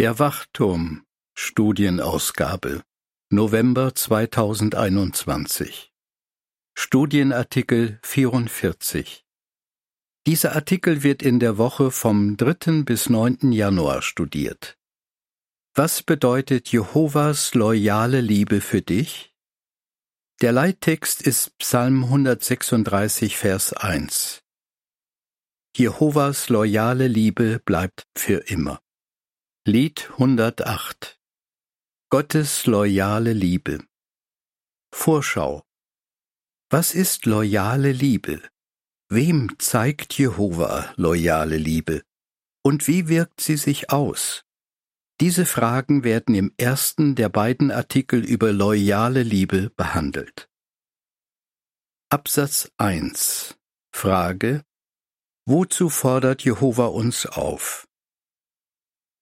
Der Wachturm Studienausgabe November 2021 Studienartikel 44 Dieser Artikel wird in der Woche vom 3. bis 9. Januar studiert. Was bedeutet Jehovas loyale Liebe für dich? Der Leittext ist Psalm 136, Vers 1. Jehovas loyale Liebe bleibt für immer. Lied 108 Gottes loyale Liebe Vorschau Was ist loyale Liebe? Wem zeigt Jehova loyale Liebe? Und wie wirkt sie sich aus? Diese Fragen werden im ersten der beiden Artikel über loyale Liebe behandelt. Absatz 1 Frage Wozu fordert Jehova uns auf?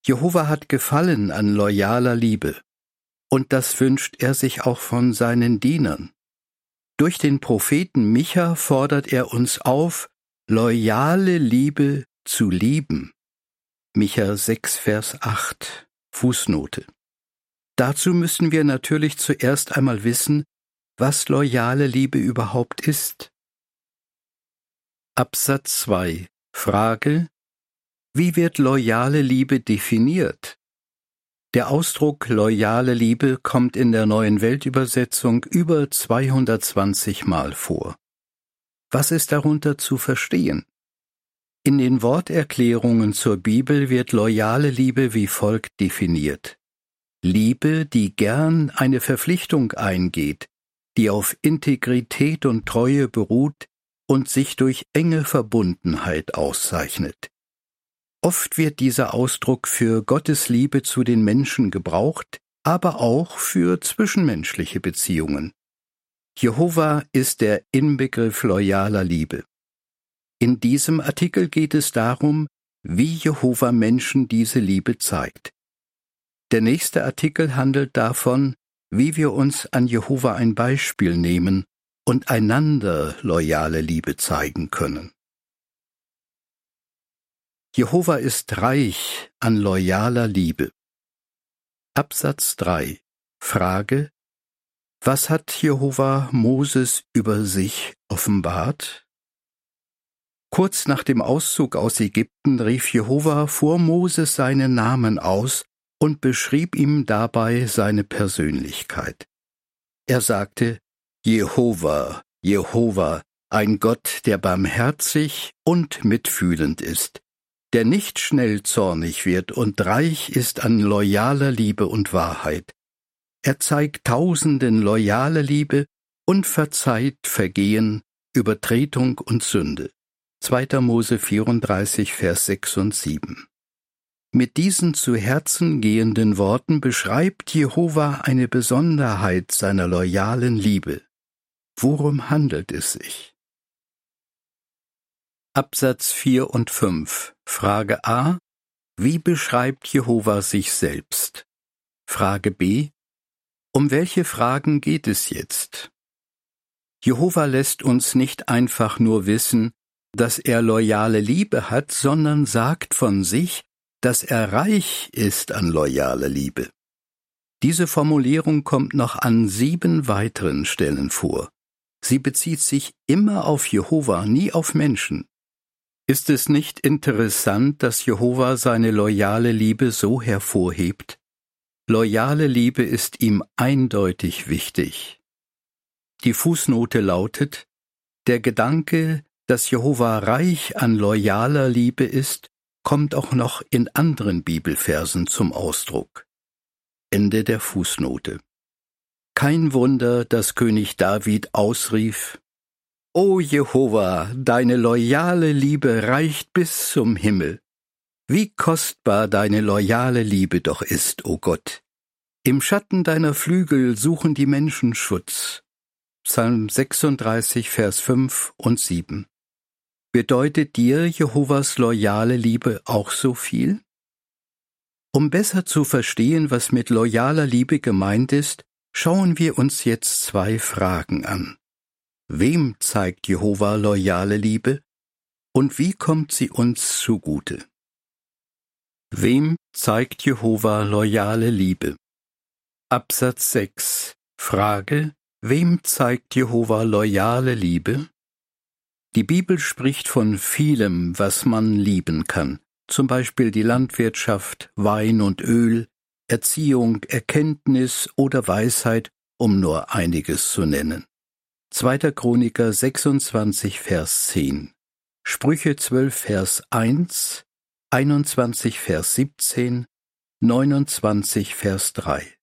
Jehova hat Gefallen an loyaler Liebe, und das wünscht er sich auch von seinen Dienern. Durch den Propheten Micha fordert er uns auf, loyale Liebe zu lieben. Micha 6, Vers 8, Fußnote. Dazu müssen wir natürlich zuerst einmal wissen, was loyale Liebe überhaupt ist. Absatz 2 Frage Wie wird loyale Liebe definiert? Der Ausdruck loyale Liebe kommt in der neuen Weltübersetzung über 220 Mal vor. Was ist darunter zu verstehen? In den Worterklärungen zur Bibel wird loyale Liebe wie folgt definiert. Liebe, die gern eine Verpflichtung eingeht, die auf Integrität und Treue beruht, und sich durch enge Verbundenheit auszeichnet. Oft wird dieser Ausdruck für Gottes Liebe zu den Menschen gebraucht, aber auch für zwischenmenschliche Beziehungen. Jehova ist der Inbegriff loyaler Liebe. In diesem Artikel geht es darum, wie Jehova Menschen diese Liebe zeigt. Der nächste Artikel handelt davon, wie wir uns an Jehova ein Beispiel nehmen und einander loyale Liebe zeigen können. Jehova ist reich an loyaler Liebe. Absatz 3 Frage Was hat Jehova Moses über sich offenbart? Kurz nach dem Auszug aus Ägypten rief Jehova vor Moses seinen Namen aus und beschrieb ihm dabei seine Persönlichkeit. Er sagte, Jehova, Jehova, ein Gott, der barmherzig und mitfühlend ist, der nicht schnell zornig wird und reich ist an loyaler Liebe und Wahrheit. Er zeigt Tausenden loyale Liebe und verzeiht Vergehen, Übertretung und Sünde. 2. Mose 34, Vers 6 und 7. Mit diesen zu Herzen gehenden Worten beschreibt Jehova eine Besonderheit seiner loyalen Liebe. Worum handelt es sich? Absatz 4 und 5 Frage A Wie beschreibt Jehova sich selbst? Frage B Um welche Fragen geht es jetzt? Jehova lässt uns nicht einfach nur wissen, dass er loyale Liebe hat, sondern sagt von sich, dass er reich ist an loyale Liebe. Diese Formulierung kommt noch an sieben weiteren Stellen vor. Sie bezieht sich immer auf Jehova, nie auf Menschen. Ist es nicht interessant, dass Jehova seine loyale Liebe so hervorhebt? Loyale Liebe ist ihm eindeutig wichtig. Die Fußnote lautet, der Gedanke, dass Jehova reich an loyaler Liebe ist, kommt auch noch in anderen Bibelversen zum Ausdruck. Ende der Fußnote. Kein Wunder, dass König David ausrief, O Jehova, deine loyale Liebe reicht bis zum Himmel. Wie kostbar deine loyale Liebe doch ist, o Gott. Im Schatten deiner Flügel suchen die Menschen Schutz. Psalm 36, Vers 5 und 7. Bedeutet dir Jehovas loyale Liebe auch so viel? Um besser zu verstehen, was mit loyaler Liebe gemeint ist, Schauen wir uns jetzt zwei Fragen an. Wem zeigt Jehova loyale Liebe und wie kommt sie uns zugute? Wem zeigt Jehova loyale Liebe? Absatz 6 Frage Wem zeigt Jehova loyale Liebe? Die Bibel spricht von vielem, was man lieben kann, zum Beispiel die Landwirtschaft, Wein und Öl, Erziehung, Erkenntnis oder Weisheit, um nur einiges zu nennen. 2. Chroniker 26, Vers 10 Sprüche 12, Vers 1 21 Vers 17, 29 Vers 3.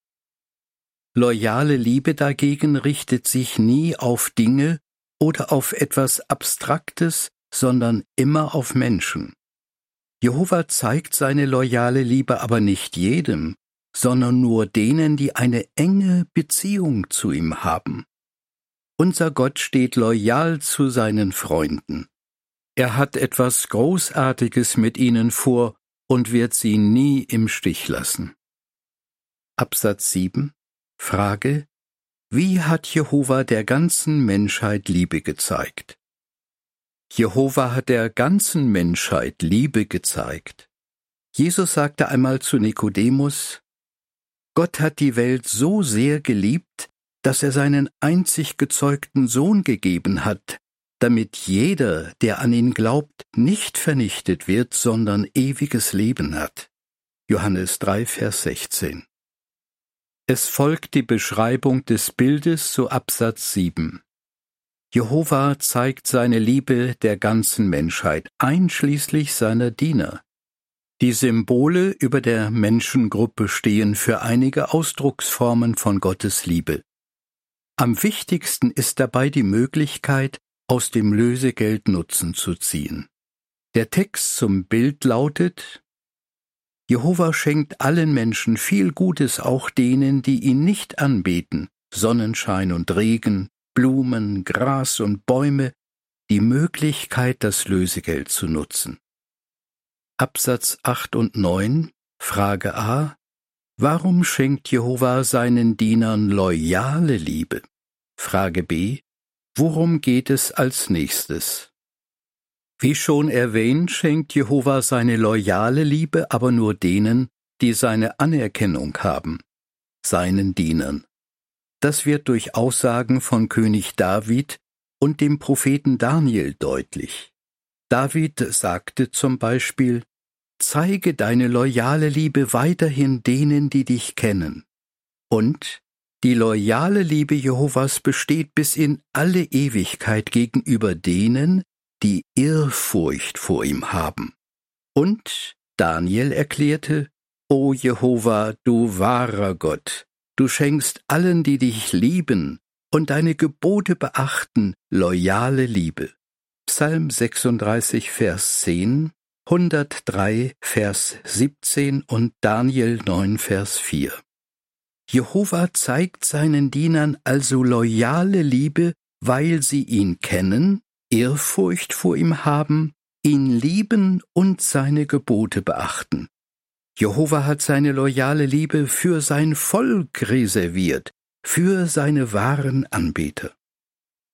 Loyale Liebe dagegen richtet sich nie auf Dinge oder auf etwas Abstraktes, sondern immer auf Menschen. Jehova zeigt seine loyale Liebe aber nicht jedem, sondern nur denen, die eine enge Beziehung zu ihm haben. Unser Gott steht loyal zu seinen Freunden. Er hat etwas Großartiges mit ihnen vor und wird sie nie im Stich lassen. Absatz 7 Frage Wie hat Jehova der ganzen Menschheit Liebe gezeigt? Jehova hat der ganzen Menschheit Liebe gezeigt. Jesus sagte einmal zu Nikodemus, Gott hat die Welt so sehr geliebt, dass er seinen einzig gezeugten Sohn gegeben hat, damit jeder, der an ihn glaubt, nicht vernichtet wird, sondern ewiges Leben hat. Johannes 3, Vers 16. Es folgt die Beschreibung des Bildes zu Absatz 7. Jehova zeigt seine Liebe der ganzen Menschheit, einschließlich seiner Diener. Die Symbole über der Menschengruppe stehen für einige Ausdrucksformen von Gottes Liebe. Am wichtigsten ist dabei die Möglichkeit, aus dem Lösegeld Nutzen zu ziehen. Der Text zum Bild lautet Jehova schenkt allen Menschen viel Gutes, auch denen, die ihn nicht anbeten, Sonnenschein und Regen, Blumen, Gras und Bäume, die Möglichkeit, das Lösegeld zu nutzen. Absatz 8 und 9, Frage A. Warum schenkt Jehova seinen Dienern loyale Liebe? Frage B. Worum geht es als nächstes? Wie schon erwähnt, schenkt Jehova seine loyale Liebe aber nur denen, die seine Anerkennung haben, seinen Dienern. Das wird durch Aussagen von König David und dem Propheten Daniel deutlich. David sagte zum Beispiel, Zeige deine loyale Liebe weiterhin denen, die dich kennen. Und die loyale Liebe Jehovas besteht bis in alle Ewigkeit gegenüber denen, die Ehrfurcht vor ihm haben. Und Daniel erklärte, O Jehova, du wahrer Gott, du schenkst allen, die dich lieben und deine Gebote beachten, loyale Liebe. Psalm 36, Vers 10, 103, Vers 17 und Daniel 9, Vers 4. Jehova zeigt seinen Dienern also loyale Liebe, weil sie ihn kennen, Ehrfurcht vor ihm haben, ihn lieben und seine Gebote beachten. Jehova hat seine loyale Liebe für sein Volk reserviert, für seine wahren Anbeter.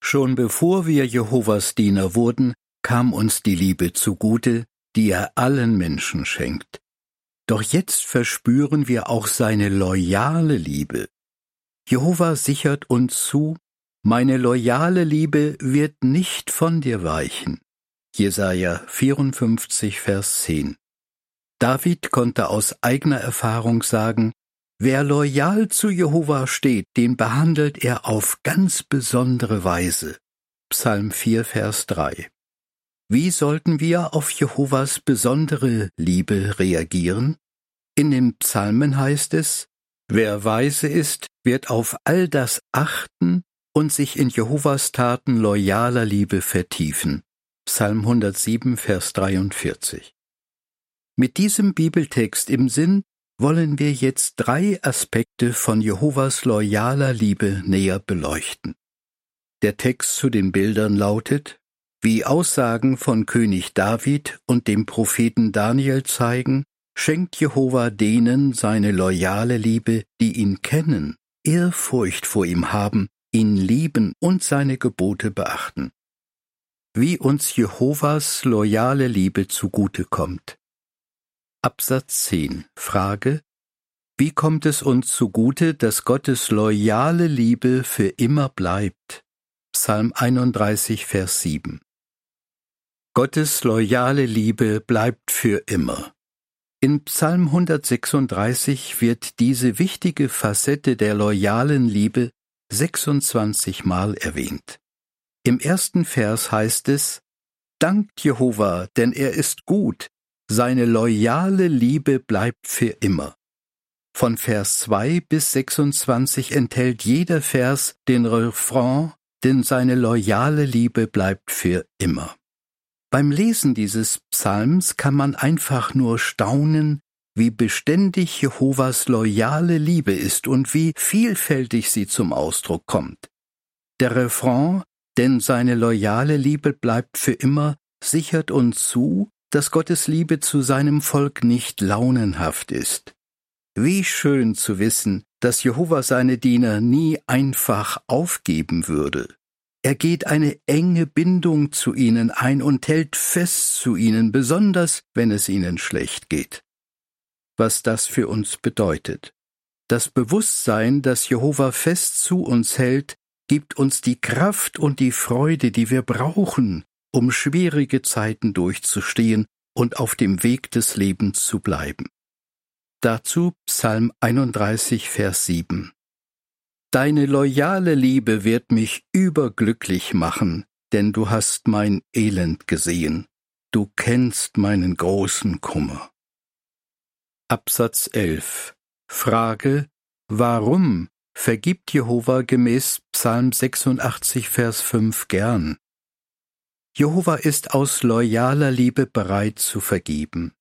Schon bevor wir Jehovas Diener wurden, kam uns die Liebe zugute, die er allen Menschen schenkt. Doch jetzt verspüren wir auch seine loyale Liebe. Jehova sichert uns zu, meine loyale Liebe wird nicht von dir weichen. Jesaja 54, Vers 10. David konnte aus eigener Erfahrung sagen, wer loyal zu Jehova steht, den behandelt er auf ganz besondere Weise. Psalm 4, Vers 3. Wie sollten wir auf Jehovas besondere Liebe reagieren? In den Psalmen heißt es, wer weise ist, wird auf all das achten und sich in Jehovas Taten loyaler Liebe vertiefen. Psalm 107, Vers 43. Mit diesem Bibeltext im Sinn wollen wir jetzt drei Aspekte von Jehovas loyaler Liebe näher beleuchten. Der Text zu den Bildern lautet, wie Aussagen von König David und dem Propheten Daniel zeigen, schenkt Jehova denen seine loyale Liebe, die ihn kennen, Ehrfurcht vor ihm haben, ihn lieben und seine Gebote beachten. Wie uns Jehovas loyale Liebe zugute kommt. Absatz 10. Frage. Wie kommt es uns zugute, dass Gottes loyale Liebe für immer bleibt? Psalm 31, Vers 7. Gottes loyale Liebe bleibt für immer. In Psalm 136 wird diese wichtige Facette der loyalen Liebe 26 Mal erwähnt. Im ersten Vers heißt es, Dankt Jehova, denn er ist gut, seine loyale Liebe bleibt für immer. Von Vers 2 bis 26 enthält jeder Vers den Refrain, denn seine loyale Liebe bleibt für immer. Beim Lesen dieses Psalms kann man einfach nur staunen, wie beständig Jehovas loyale Liebe ist und wie vielfältig sie zum Ausdruck kommt. Der Refrain, denn seine loyale Liebe bleibt für immer, sichert uns zu, dass Gottes Liebe zu seinem Volk nicht launenhaft ist. Wie schön zu wissen, dass Jehova seine Diener nie einfach aufgeben würde. Er geht eine enge Bindung zu ihnen ein und hält fest zu ihnen, besonders wenn es ihnen schlecht geht. Was das für uns bedeutet. Das Bewusstsein, dass Jehova fest zu uns hält, gibt uns die Kraft und die Freude, die wir brauchen, um schwierige Zeiten durchzustehen und auf dem Weg des Lebens zu bleiben. Dazu Psalm 31, Vers 7. Deine loyale Liebe wird mich überglücklich machen, denn du hast mein Elend gesehen, du kennst meinen großen Kummer. Absatz 11 Frage Warum vergibt Jehova gemäß Psalm 86, Vers 5 gern? Jehova ist aus loyaler Liebe bereit zu vergeben.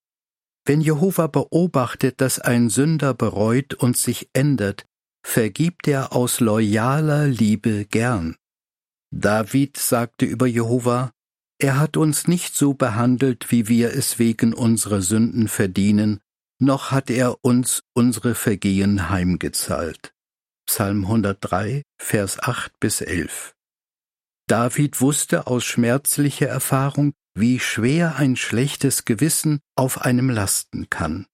Wenn Jehova beobachtet, dass ein Sünder bereut und sich ändert, vergibt er aus loyaler Liebe gern. David sagte über Jehova, er hat uns nicht so behandelt, wie wir es wegen unserer Sünden verdienen, noch hat er uns unsere Vergehen heimgezahlt. Psalm 103, Vers 8 bis 11. David wusste aus schmerzlicher Erfahrung, wie schwer ein schlechtes Gewissen auf einem lasten kann.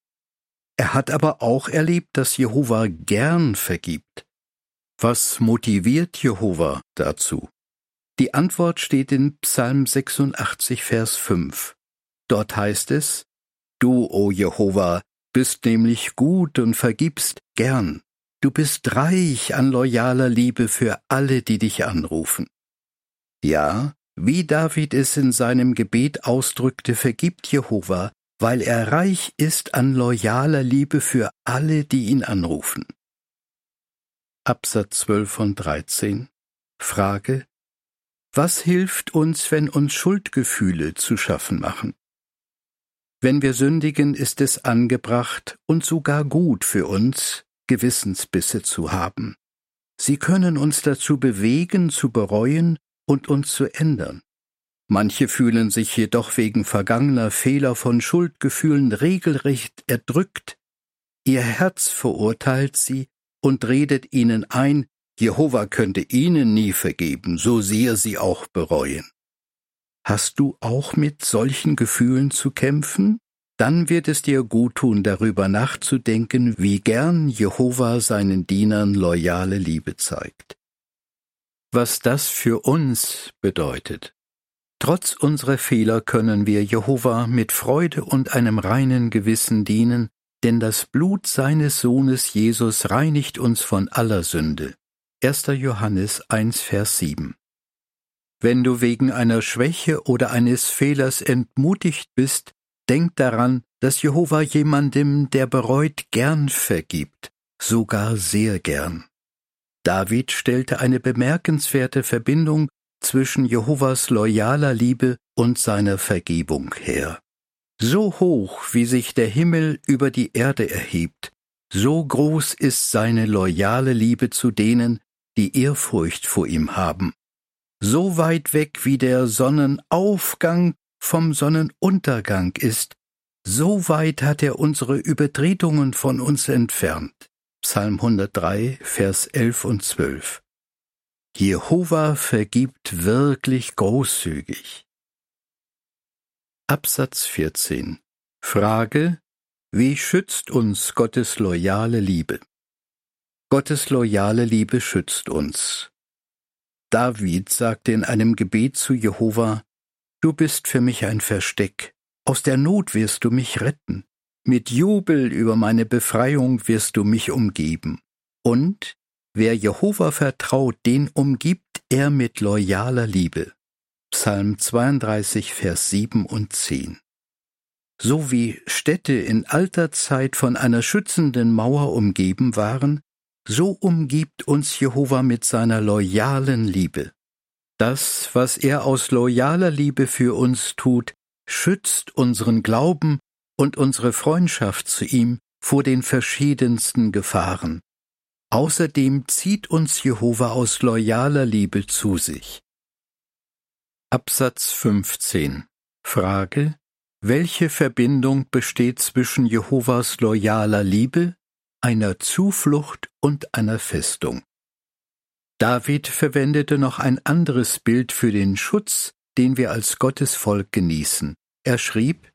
Er hat aber auch erlebt, dass Jehova gern vergibt. Was motiviert Jehova dazu? Die Antwort steht in Psalm 86, Vers 5. Dort heißt es, Du, o Jehova, bist nämlich gut und vergibst gern. Du bist reich an loyaler Liebe für alle, die dich anrufen. Ja, wie David es in seinem Gebet ausdrückte, vergibt Jehova, weil er reich ist an loyaler Liebe für alle, die ihn anrufen. Absatz 12 und 13 Frage Was hilft uns, wenn uns Schuldgefühle zu schaffen machen? Wenn wir sündigen, ist es angebracht und sogar gut für uns, Gewissensbisse zu haben. Sie können uns dazu bewegen, zu bereuen und uns zu ändern. Manche fühlen sich jedoch wegen vergangener Fehler von Schuldgefühlen regelrecht erdrückt. Ihr Herz verurteilt sie und redet ihnen ein, Jehova könnte ihnen nie vergeben, so sehr sie auch bereuen. Hast du auch mit solchen Gefühlen zu kämpfen? Dann wird es dir gut tun, darüber nachzudenken, wie gern Jehova seinen Dienern loyale Liebe zeigt was das für uns bedeutet. Trotz unserer Fehler können wir Jehova mit Freude und einem reinen Gewissen dienen, denn das Blut seines Sohnes Jesus reinigt uns von aller Sünde. 1. Johannes 1, Vers 7. Wenn du wegen einer Schwäche oder eines Fehlers entmutigt bist, denk daran, dass Jehova jemandem, der bereut, gern vergibt, sogar sehr gern. David stellte eine bemerkenswerte Verbindung zwischen Jehovas loyaler Liebe und seiner Vergebung her. So hoch, wie sich der Himmel über die Erde erhebt, so groß ist seine loyale Liebe zu denen, die Ehrfurcht vor ihm haben. So weit weg wie der Sonnenaufgang vom Sonnenuntergang ist, so weit hat er unsere Übertretungen von uns entfernt. Psalm 103, Vers 11 und 12. Jehova vergibt wirklich großzügig. Absatz 14. Frage, Wie schützt uns Gottes loyale Liebe? Gottes loyale Liebe schützt uns. David sagte in einem Gebet zu Jehova, Du bist für mich ein Versteck, aus der Not wirst du mich retten, mit Jubel über meine Befreiung wirst du mich umgeben. Und wer Jehova vertraut, den umgibt er mit loyaler Liebe. Psalm 32, Vers 7 und 10. So wie Städte in alter Zeit von einer schützenden Mauer umgeben waren, so umgibt uns Jehova mit seiner loyalen Liebe. Das, was er aus loyaler Liebe für uns tut, schützt unseren Glauben und unsere Freundschaft zu ihm vor den verschiedensten Gefahren. Außerdem zieht uns Jehova aus loyaler Liebe zu sich. Absatz 15 Frage Welche Verbindung besteht zwischen Jehovas loyaler Liebe, einer Zuflucht und einer Festung? David verwendete noch ein anderes Bild für den Schutz, den wir als Gottes Volk genießen. Er schrieb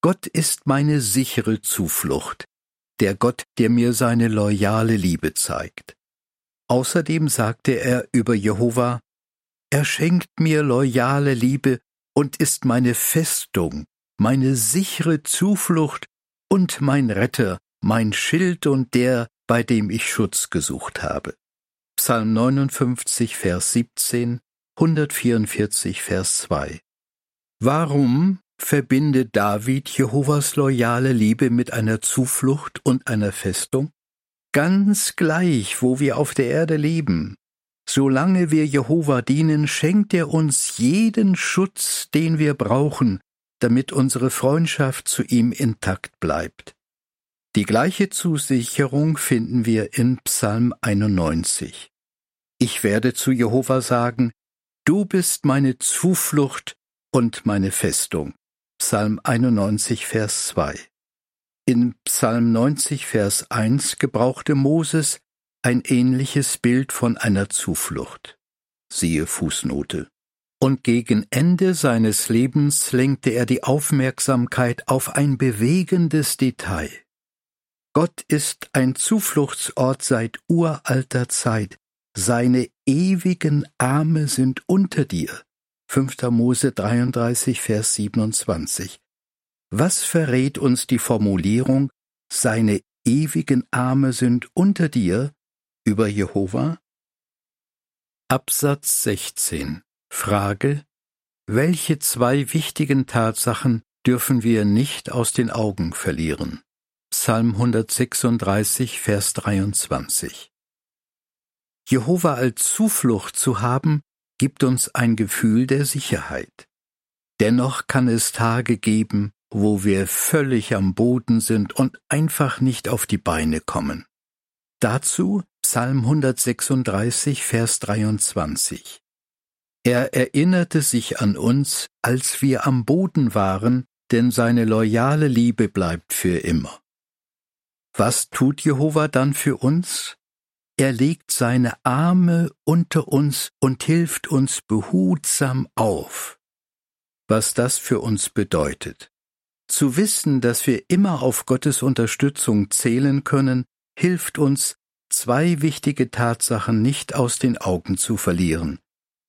Gott ist meine sichere Zuflucht, der Gott, der mir seine loyale Liebe zeigt. Außerdem sagte er über Jehova er schenkt mir loyale Liebe und ist meine Festung, meine sichere Zuflucht und mein Retter, mein Schild und der, bei dem ich Schutz gesucht habe. Psalm 59, Vers 17, 144, Vers 2. Warum verbindet David Jehovas loyale Liebe mit einer Zuflucht und einer Festung? Ganz gleich, wo wir auf der Erde leben, Solange wir Jehova dienen, schenkt er uns jeden Schutz, den wir brauchen, damit unsere Freundschaft zu ihm intakt bleibt. Die gleiche Zusicherung finden wir in Psalm 91. Ich werde zu Jehova sagen, Du bist meine Zuflucht und meine Festung. Psalm 91, Vers 2. In Psalm 90, Vers 1 gebrauchte Moses ein ähnliches Bild von einer Zuflucht. Siehe Fußnote. Und gegen Ende seines Lebens lenkte er die Aufmerksamkeit auf ein bewegendes Detail. Gott ist ein Zufluchtsort seit uralter Zeit. Seine ewigen Arme sind unter dir. 5. Mose 33, Vers 27. Was verrät uns die Formulierung, seine ewigen Arme sind unter dir über Jehova? Absatz 16 Frage Welche zwei wichtigen Tatsachen dürfen wir nicht aus den Augen verlieren? Psalm 136, Vers 23 Jehova als Zuflucht zu haben, gibt uns ein Gefühl der Sicherheit. Dennoch kann es Tage geben, wo wir völlig am Boden sind und einfach nicht auf die Beine kommen. Dazu Psalm 136, Vers 23. Er erinnerte sich an uns, als wir am Boden waren, denn seine loyale Liebe bleibt für immer. Was tut Jehova dann für uns? Er legt seine Arme unter uns und hilft uns behutsam auf. Was das für uns bedeutet. Zu wissen, dass wir immer auf Gottes Unterstützung zählen können, hilft uns, zwei wichtige Tatsachen nicht aus den Augen zu verlieren.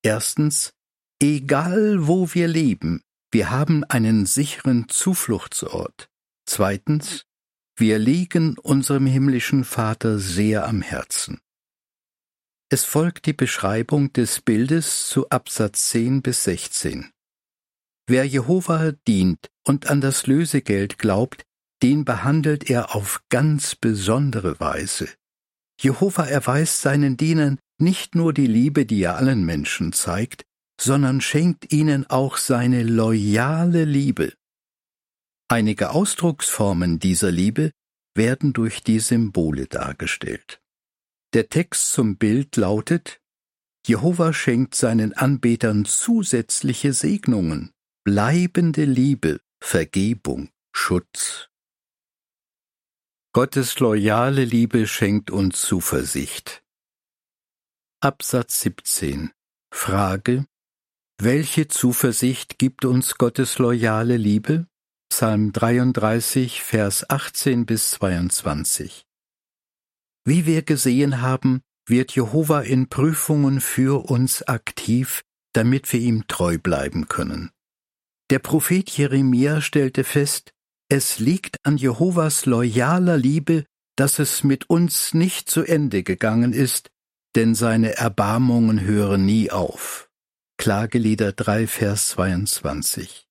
Erstens, egal wo wir leben, wir haben einen sicheren Zufluchtsort. Zweitens, wir liegen unserem himmlischen Vater sehr am Herzen. Es folgt die Beschreibung des Bildes zu Absatz 10 bis 16. Wer Jehova dient und an das Lösegeld glaubt, den behandelt er auf ganz besondere Weise. Jehova erweist seinen Dienern nicht nur die Liebe, die er allen Menschen zeigt, sondern schenkt ihnen auch seine loyale Liebe. Einige Ausdrucksformen dieser Liebe werden durch die Symbole dargestellt. Der Text zum Bild lautet Jehova schenkt seinen Anbetern zusätzliche Segnungen, bleibende Liebe, Vergebung, Schutz. Gottes loyale Liebe schenkt uns Zuversicht. Absatz 17 Frage Welche Zuversicht gibt uns Gottes loyale Liebe? Psalm 33, Vers 18 bis 22. Wie wir gesehen haben, wird Jehova in Prüfungen für uns aktiv, damit wir ihm treu bleiben können. Der Prophet Jeremia stellte fest, es liegt an Jehovas loyaler Liebe, dass es mit uns nicht zu Ende gegangen ist, denn seine Erbarmungen hören nie auf. Klagelieder 3, Vers 22.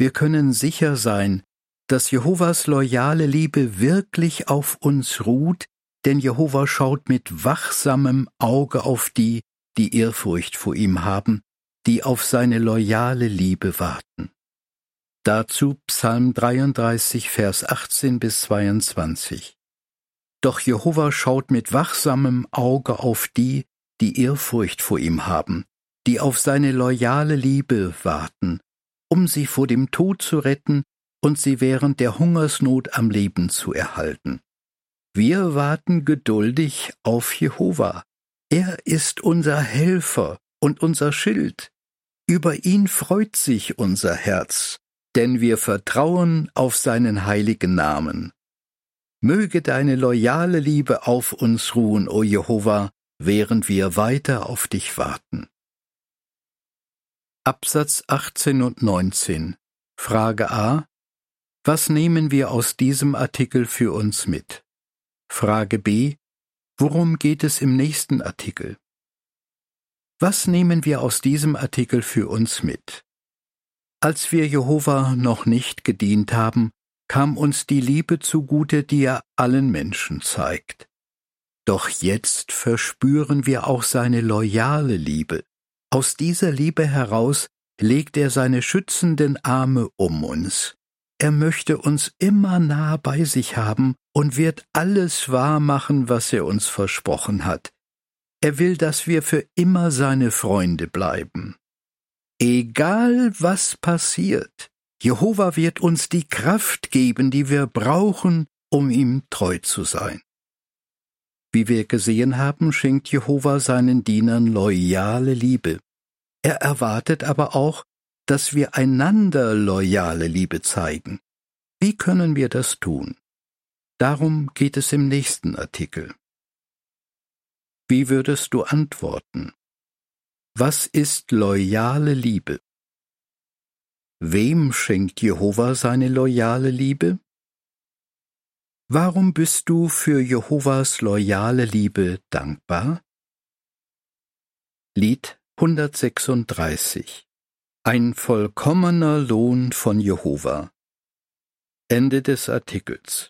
Wir können sicher sein, dass Jehovas loyale Liebe wirklich auf uns ruht, denn Jehova schaut mit wachsamem Auge auf die, die Ehrfurcht vor ihm haben, die auf seine loyale Liebe warten. Dazu Psalm 33, Vers 18 bis 22. Doch Jehova schaut mit wachsamem Auge auf die, die Ehrfurcht vor ihm haben, die auf seine loyale Liebe warten, um sie vor dem Tod zu retten und sie während der Hungersnot am Leben zu erhalten. Wir warten geduldig auf Jehova. Er ist unser Helfer und unser Schild. Über ihn freut sich unser Herz, denn wir vertrauen auf seinen heiligen Namen. Möge deine loyale Liebe auf uns ruhen, o Jehova, während wir weiter auf dich warten. Absatz 18 und 19 Frage A Was nehmen wir aus diesem Artikel für uns mit? Frage B Worum geht es im nächsten Artikel? Was nehmen wir aus diesem Artikel für uns mit? Als wir Jehova noch nicht gedient haben, kam uns die Liebe zugute, die er allen Menschen zeigt. Doch jetzt verspüren wir auch seine loyale Liebe. Aus dieser Liebe heraus legt er seine schützenden Arme um uns. Er möchte uns immer nah bei sich haben und wird alles wahr machen, was er uns versprochen hat. Er will, dass wir für immer seine Freunde bleiben. Egal was passiert, Jehova wird uns die Kraft geben, die wir brauchen, um ihm treu zu sein. Wie wir gesehen haben, schenkt Jehova seinen Dienern loyale Liebe. Er erwartet aber auch, dass wir einander loyale Liebe zeigen. Wie können wir das tun? Darum geht es im nächsten Artikel. Wie würdest du antworten? Was ist loyale Liebe? Wem schenkt Jehova seine loyale Liebe? Warum bist du für Jehovas loyale Liebe dankbar? Lied 136 Ein vollkommener Lohn von Jehova. Ende des Artikels